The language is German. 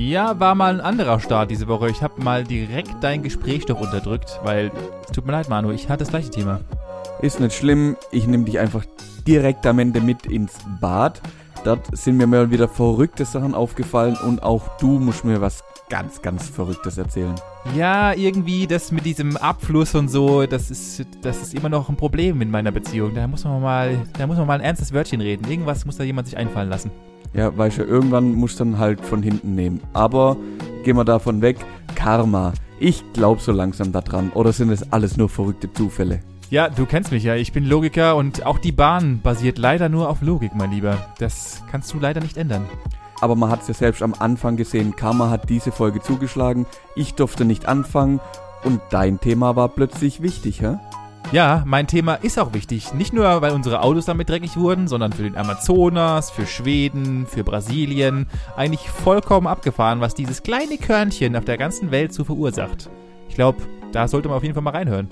Ja, war mal ein anderer Start diese Woche. Ich habe mal direkt dein Gespräch doch unterdrückt, weil es tut mir leid, Manu, ich hatte das gleiche Thema. Ist nicht schlimm, ich nehme dich einfach direkt am Ende mit ins Bad. Dort sind mir mal wieder verrückte Sachen aufgefallen und auch du musst mir was ganz, ganz Verrücktes erzählen. Ja, irgendwie das mit diesem Abfluss und so, das ist, das ist immer noch ein Problem in meiner Beziehung. Da muss man mal, da muss man mal ein ernstes Wörtchen reden. Irgendwas muss da jemand sich einfallen lassen. Ja, weißt du, irgendwann musst du dann halt von hinten nehmen. Aber gehen wir davon weg. Karma. Ich glaube so langsam daran. Oder sind es alles nur verrückte Zufälle? Ja, du kennst mich ja. Ich bin Logiker und auch die Bahn basiert leider nur auf Logik, mein Lieber. Das kannst du leider nicht ändern. Aber man hat es ja selbst am Anfang gesehen. Karma hat diese Folge zugeschlagen. Ich durfte nicht anfangen. Und dein Thema war plötzlich wichtig, hä? Ja, mein Thema ist auch wichtig. Nicht nur, weil unsere Autos damit dreckig wurden, sondern für den Amazonas, für Schweden, für Brasilien. Eigentlich vollkommen abgefahren, was dieses kleine Körnchen auf der ganzen Welt so verursacht. Ich glaube, da sollte man auf jeden Fall mal reinhören.